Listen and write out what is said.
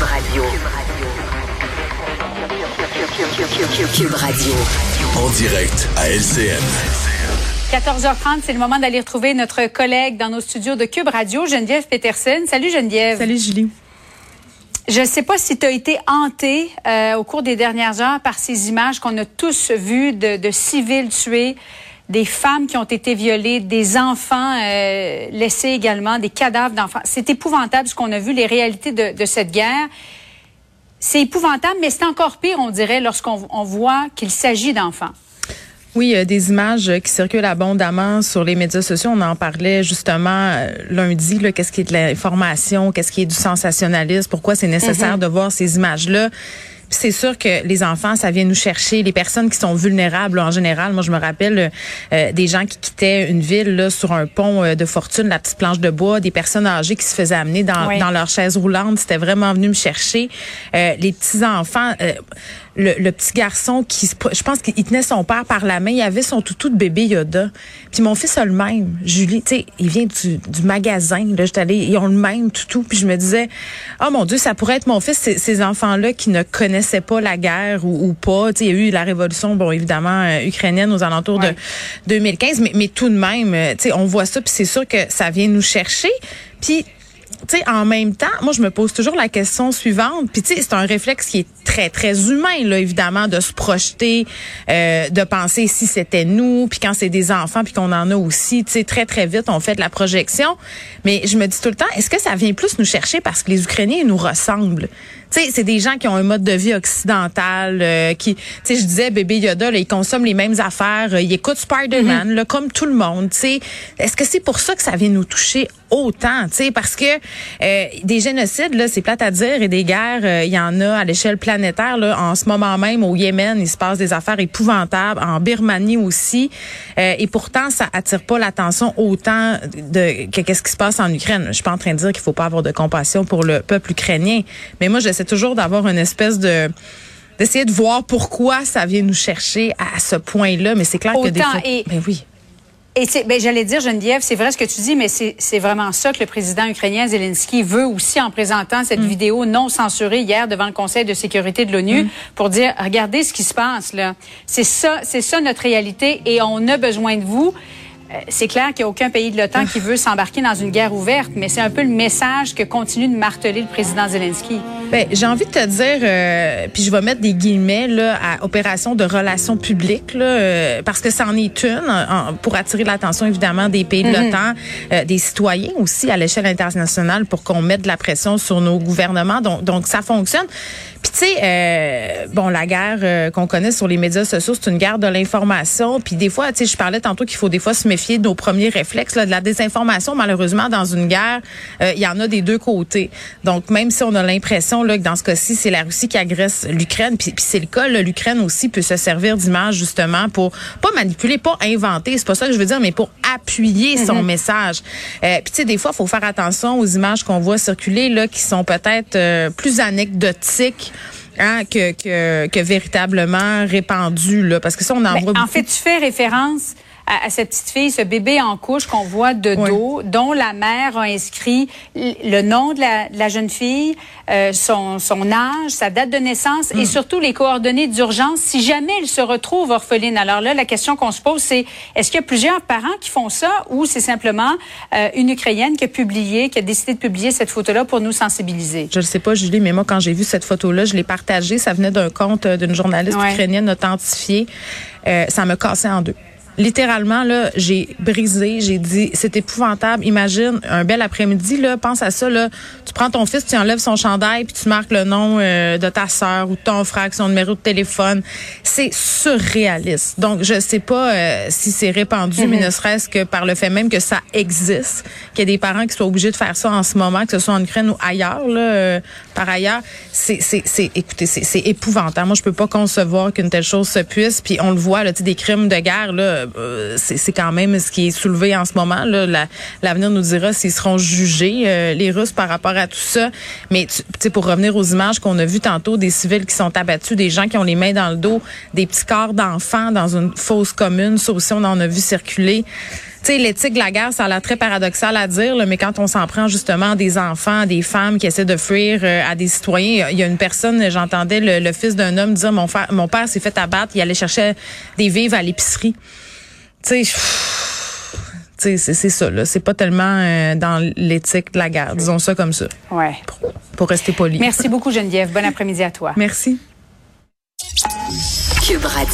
Cube Radio. Cube Radio. En direct à LCN. 14h30, c'est le moment d'aller retrouver notre collègue dans nos studios de Cube Radio, Geneviève Peterson. Salut Geneviève. Salut Julie. Je ne sais pas si tu as été hanté euh, au cours des dernières heures par ces images qu'on a tous vues de, de, civils tués, des femmes qui ont été violées, des enfants euh, laissés également, des cadavres d'enfants. C'est épouvantable ce qu'on a vu, les réalités de, de cette guerre. C'est épouvantable, mais c'est encore pire, on dirait, lorsqu'on on voit qu'il s'agit d'enfants. Oui, euh, des images qui circulent abondamment sur les médias sociaux. On en parlait justement euh, lundi. Qu'est-ce qui est de l'information, qu'est-ce qui est du sensationnalisme, pourquoi c'est nécessaire mm-hmm. de voir ces images-là c'est sûr que les enfants, ça vient nous chercher. Les personnes qui sont vulnérables en général. Moi, je me rappelle euh, des gens qui quittaient une ville là, sur un pont euh, de fortune, la petite planche de bois, des personnes âgées qui se faisaient amener dans, dans leur chaise roulante. C'était vraiment venu me chercher. Euh, les petits enfants. Le, le, petit garçon qui, je pense qu'il tenait son père par la main, il avait son toutou de bébé Yoda. Puis mon fils a le même, Julie, tu sais, il vient du, du magasin, là, j'étais allée, ils ont le même toutou, puis je me disais, oh mon Dieu, ça pourrait être mon fils, ces, ces enfants-là qui ne connaissent connaissait pas la guerre ou, ou pas. il y a eu la révolution, bon évidemment euh, ukrainienne aux alentours de 2015, mais, mais tout de même, euh, on voit ça, puis c'est sûr que ça vient nous chercher. Puis tu sais, en même temps, moi, je me pose toujours la question suivante. Puis, tu sais, c'est un réflexe qui est très, très humain, là, évidemment, de se projeter, euh, de penser si c'était nous, puis quand c'est des enfants, puis qu'on en a aussi, tu sais, très, très vite, on fait de la projection. Mais je me dis tout le temps, est-ce que ça vient plus nous chercher parce que les Ukrainiens nous ressemblent? Tu sais, c'est des gens qui ont un mode de vie occidental, euh, qui, tu sais, je disais, bébé Yoda, là, ils consomment les mêmes affaires, euh, ils écoutent Spider-Man, là, comme tout le monde, tu sais. Est-ce que c'est pour ça que ça vient nous toucher autant, tu sais, parce que euh, des génocides, là, c'est plate à dire, et des guerres, euh, il y en a à l'échelle planétaire, là, en ce moment même, au Yémen, il se passe des affaires épouvantables, en Birmanie aussi, euh, et pourtant, ça attire pas l'attention autant de que qu'est-ce qui se passe en Ukraine. Je suis pas en train de dire qu'il faut pas avoir de compassion pour le peuple ukrainien, mais moi, j'essaie toujours d'avoir une espèce de d'essayer de voir pourquoi ça vient nous chercher à ce point-là, mais c'est clair que des fois, et... ben oui. Et ben, j'allais dire, Geneviève, c'est vrai ce que tu dis, mais c'est vraiment ça que le président ukrainien Zelensky veut aussi en présentant cette mm. vidéo non censurée hier devant le Conseil de sécurité de l'ONU mm. pour dire, regardez ce qui se passe là. C'est ça, c'est ça notre réalité et on a besoin de vous. Euh, c'est clair qu'il n'y a aucun pays de l'OTAN qui veut s'embarquer dans une guerre ouverte, mais c'est un peu le message que continue de marteler le président Zelensky. Ben, j'ai envie de te dire, euh, puis je vais mettre des guillemets là, à opération de relations publiques, là, euh, parce que c'en est une pour attirer l'attention évidemment des pays de mhm. l'OTAN, des citoyens aussi à l'échelle internationale pour qu'on mette de la pression sur nos gouvernements. Donc, donc ça fonctionne. Puis tu sais, bon, la guerre qu'on connaît sur les médias sociaux, c'est une guerre de l'information. Puis des fois, tu sais, je parlais tantôt qu'il faut des fois se méfier de nos premiers réflexes. Là, de la désinformation, malheureusement, dans une guerre, euh, il y en a des deux côtés. Donc, même si on a l'impression là, que dans ce cas-ci, c'est la Russie qui agresse l'Ukraine, puis, c'est le cas, l'Ukraine aussi peut se servir d'image justement pour pas manipuler, pas inventer, c'est pas ça que je veux dire, mais pour appuyer son mm-hmm. message. Euh, puis tu sais, des fois, il faut faire attention aux images qu'on voit circuler là, qui sont peut-être euh, plus anecdotiques. Hein, que, que, que, véritablement répandues. Là, parce que ça, on en voit En fait, tu fais référence à, cette petite fille, ce bébé en couche qu'on voit de dos, dont la mère a inscrit le nom de la, jeune fille, euh, son, son âge, sa date de naissance et hmm. surtout les coordonnées d'urgence si jamais elle se retrouve orpheline. Alors là, la question qu'on se pose, c'est est-ce qu'il y a plusieurs parents qui font ça ou c'est simplement euh, une Ukrainienne qui a publié, qui a décidé de publier cette photo-là pour nous sensibiliser? Je ne sais pas, Julie, mais moi, quand j'ai vu cette photo-là, je l'ai partagée. Ça venait d'un compte euh, d'une journaliste ukrainienne authentifiée. ça me cassait en deux littéralement là, j'ai brisé, j'ai dit c'est épouvantable. Imagine un bel après-midi là, pense à ça là, tu prends ton fils, tu enlèves son chandail puis tu marques le nom euh, de ta sœur ou de ton frère, son numéro de téléphone. C'est surréaliste. Donc je sais pas euh, si c'est répandu, mais mhm. ne serait-ce que par le fait même que ça existe, qu'il y a des parents qui soient obligés de faire ça en ce moment, que ce soit en Ukraine ou ailleurs là, euh, par ailleurs, c'est c'est c'est écoutez, c'est épouvantable. Moi je peux pas concevoir qu'une telle chose se puisse puis on le voit là, des crimes de guerre là euh, c'est quand même ce qui est soulevé en ce moment. L'avenir nous dira s'ils seront jugés, euh, les Russes, par rapport à tout ça. Mais tu, pour revenir aux images qu'on a vues tantôt, des civils qui sont abattus, des gens qui ont les mains dans le dos, des petits corps d'enfants dans une fosse commune, ça aussi on en a vu circuler. Sais, l'éthique de la guerre, ça a l'air très paradoxal à dire, mais quand on s'en prend justement des enfants, des femmes qui essaient de fuir euh, à des citoyens, il y a une personne, j'entendais le, fils d'un homme dire, mon, mon père s'est fait abattre, il allait chercher des vivres à l'épicerie. Tu sais, c'est ça, là. C'est pas tellement euh, dans l'éthique de la guerre, disons ça comme ça. Ouais. Pour, rester poli. Merci beaucoup, Geneviève. Bon après-midi à toi. Merci. Cube Radio.